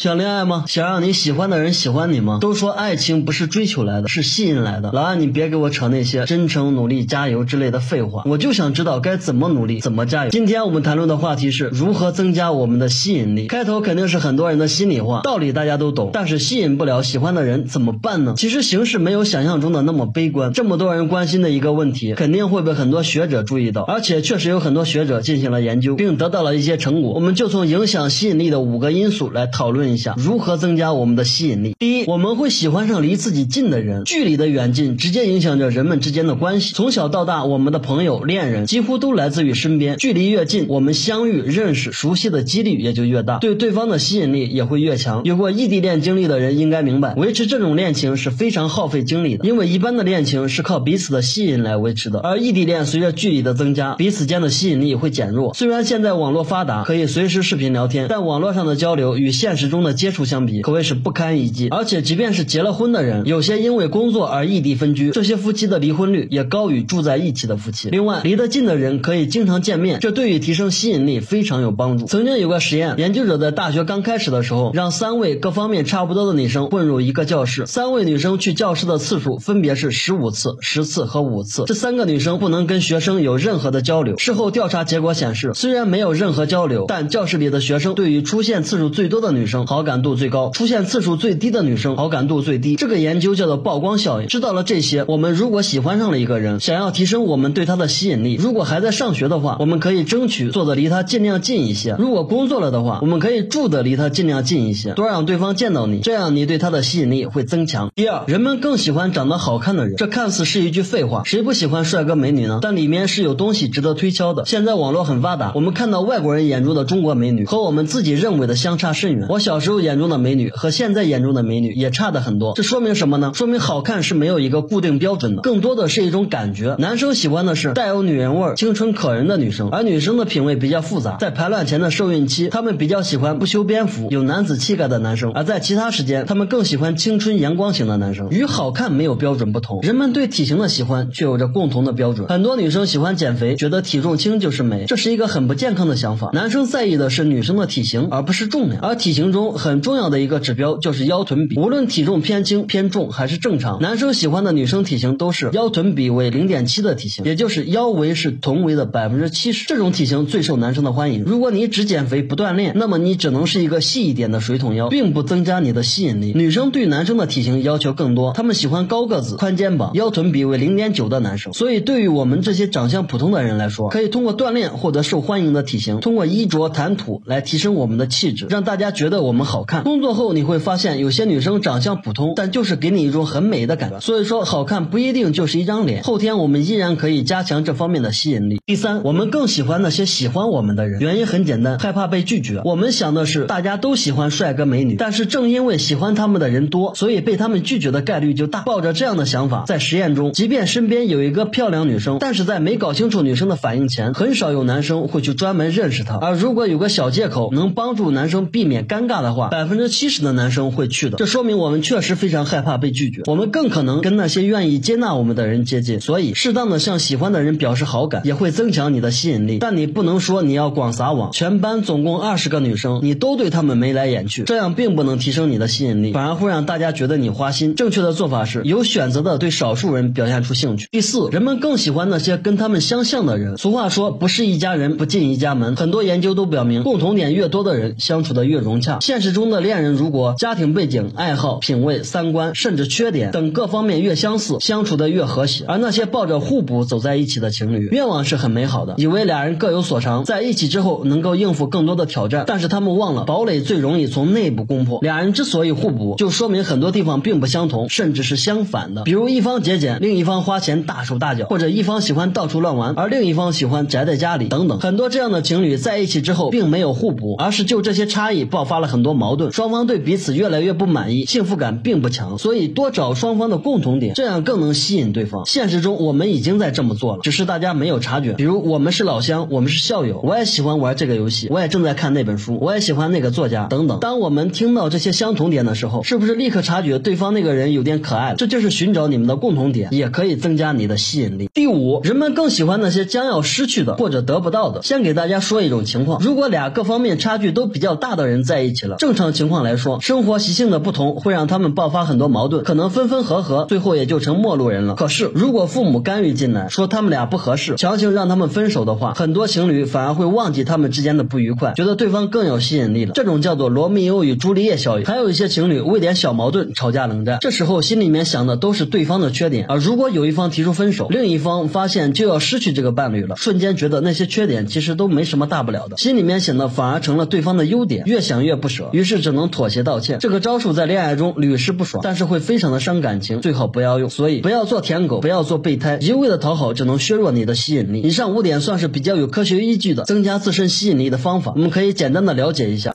想恋爱吗？想让你喜欢的人喜欢你吗？都说爱情不是追求来的，是吸引来的。老安，你别给我扯那些真诚、努力、加油之类的废话，我就想知道该怎么努力，怎么加油。今天我们谈论的话题是如何增加我们的吸引力。开头肯定是很多人的心里话，道理大家都懂，但是吸引不了喜欢的人怎么办呢？其实形势没有想象中的那么悲观。这么多人关心的一个问题，肯定会被很多学者注意到，而且确实有很多学者进行了研究，并得到了一些成果。我们就从影响吸引力的五个因素来讨论一下如何增。增加我们的吸引力。第一，我们会喜欢上离自己近的人，距离的远近直接影响着人们之间的关系。从小到大，我们的朋友、恋人几乎都来自于身边。距离越近，我们相遇、认识、熟悉的几率也就越大，对对方的吸引力也会越强。有过异地恋经历的人应该明白，维持这种恋情是非常耗费精力的，因为一般的恋情是靠彼此的吸引来维持的，而异地恋随着距离的增加，彼此间的吸引力会减弱。虽然现在网络发达，可以随时视频聊天，但网络上的交流与现实中的接触相比，可谓是不堪一击。而且，即便是结了婚的人，有些因为工作而异地分居，这些夫妻的离婚率也高于住在一起的夫妻。另外，离得近的人可以经常见面，这对于提升吸引力非常有帮助。曾经有个实验，研究者在大学刚开始的时候，让三位各方面差不多的女生混入一个教室，三位女生去教室的次数分别是十五次、十次和五次。这三个女生不能跟学生有任何的交流。事后调查结果显示，虽然没有任何交流，但教室里的学生对于出现次数最多的女生好感度最高。出现次数最低的女生好感度最低，这个研究叫做曝光效应。知道了这些，我们如果喜欢上了一个人，想要提升我们对他的吸引力，如果还在上学的话，我们可以争取坐的离他尽量近一些；如果工作了的话，我们可以住的离他尽量近一些，多让对方见到你，这样你对他的吸引力会增强。第二，人们更喜欢长得好看的人，这看似是一句废话，谁不喜欢帅哥美女呢？但里面是有东西值得推敲的。现在网络很发达，我们看到外国人眼中的中国美女和我们自己认为的相差甚远。我小时候眼中的美女和现在眼中的美女也差的很多，这说明什么呢？说明好看是没有一个固定标准的，更多的是一种感觉。男生喜欢的是带有女人味、青春可人的女生，而女生的品味比较复杂。在排卵前的受孕期，她们比较喜欢不修边幅、有男子气概的男生；而在其他时间，她们更喜欢青春阳光型的男生。与好看没有标准不同，人们对体型的喜欢却有着共同的标准。很多女生喜欢减肥，觉得体重轻就是美，这是一个很不健康的想法。男生在意的是女生的体型，而不是重量。而体型中中很重要的一个指标就是腰臀比，无论体重偏轻、偏重还是正常，男生喜欢的女生体型都是腰臀比为零点七的体型，也就是腰围是臀围的百分之七十，这种体型最受男生的欢迎。如果你只减肥不锻炼，那么你只能是一个细一点的水桶腰，并不增加你的吸引力。女生对男生的体型要求更多，她们喜欢高个子、宽肩膀、腰臀比为零点九的男生。所以，对于我们这些长相普通的人来说，可以通过锻炼获得受欢迎的体型，通过衣着谈吐来提升我们的气质，让大家觉得我我们好看。工作后你会发现，有些女生长相普通，但就是给你一种很美的感觉。所以说，好看不一定就是一张脸。后天我们依然可以加强这方面的吸引力。第三，我们更喜欢那些喜欢我们的人，原因很简单，害怕被拒绝。我们想的是大家都喜欢帅哥美女，但是正因为喜欢他们的人多，所以被他们拒绝的概率就大。抱着这样的想法，在实验中，即便身边有一个漂亮女生，但是在没搞清楚女生的反应前，很少有男生会去专门认识她。而如果有个小借口能帮助男生避免尴尬的话，百分之七十的男生会去的。这说明我们确实非常害怕被拒绝，我们更可能跟那些愿意接纳我们的人接近。所以，适当的向喜欢的人表示好感，也会增强你的吸引力。但你不能说你要广撒网，全班总共二十个女生，你都对她们眉来眼去，这样并不能提升你的吸引力，反而会让大家觉得你花心。正确的做法是有选择的对少数人表现出兴趣。第四，人们更喜欢那些跟他们相像的人。俗话说，不是一家人不进一家门。很多研究都表明，共同点越多的人，相处的越融洽。现实中的恋人，如果家庭背景、爱好、品味、三观，甚至缺点等各方面越相似，相处的越和谐。而那些抱着互补走在一起的情侣，愿望是很美好的，以为俩人各有所长，在一起之后能够应付更多的挑战。但是他们忘了，堡垒最容易从内部攻破。俩人之所以互补，就说明很多地方并不相同，甚至是相反的。比如一方节俭，另一方花钱大手大脚；或者一方喜欢到处乱玩，而另一方喜欢宅在家里，等等。很多这样的情侣在一起之后，并没有互补，而是就这些差异爆发了很很多矛盾，双方对彼此越来越不满意，幸福感并不强。所以多找双方的共同点，这样更能吸引对方。现实中我们已经在这么做了，只是大家没有察觉。比如我们是老乡，我们是校友，我也喜欢玩这个游戏，我也正在看那本书，我也喜欢那个作家，等等。当我们听到这些相同点的时候，是不是立刻察觉对方那个人有点可爱了？这就是寻找你们的共同点，也可以增加你的吸引力。第五，人们更喜欢那些将要失去的或者得不到的。先给大家说一种情况：如果俩各方面差距都比较大的人在一起了。正常情况来说，生活习性的不同会让他们爆发很多矛盾，可能分分合合，最后也就成陌路人了。可是如果父母干预进来，说他们俩不合适，强行让他们分手的话，很多情侣反而会忘记他们之间的不愉快，觉得对方更有吸引力了。这种叫做罗密欧与朱丽叶效应。还有一些情侣为点小矛盾吵架冷战，这时候心里面想的都是对方的缺点，而如果有一方提出分手，另一方发现就要失去这个伴侣了，瞬间觉得那些缺点其实都没什么大不了的，心里面想的反而成了对方的优点，越想越不舍于是只能妥协道歉。这个招数在恋爱中屡试不爽，但是会非常的伤感情，最好不要用。所以不要做舔狗，不要做备胎，一味的讨好只能削弱你的吸引力。以上五点算是比较有科学依据的增加自身吸引力的方法，我们可以简单的了解一下。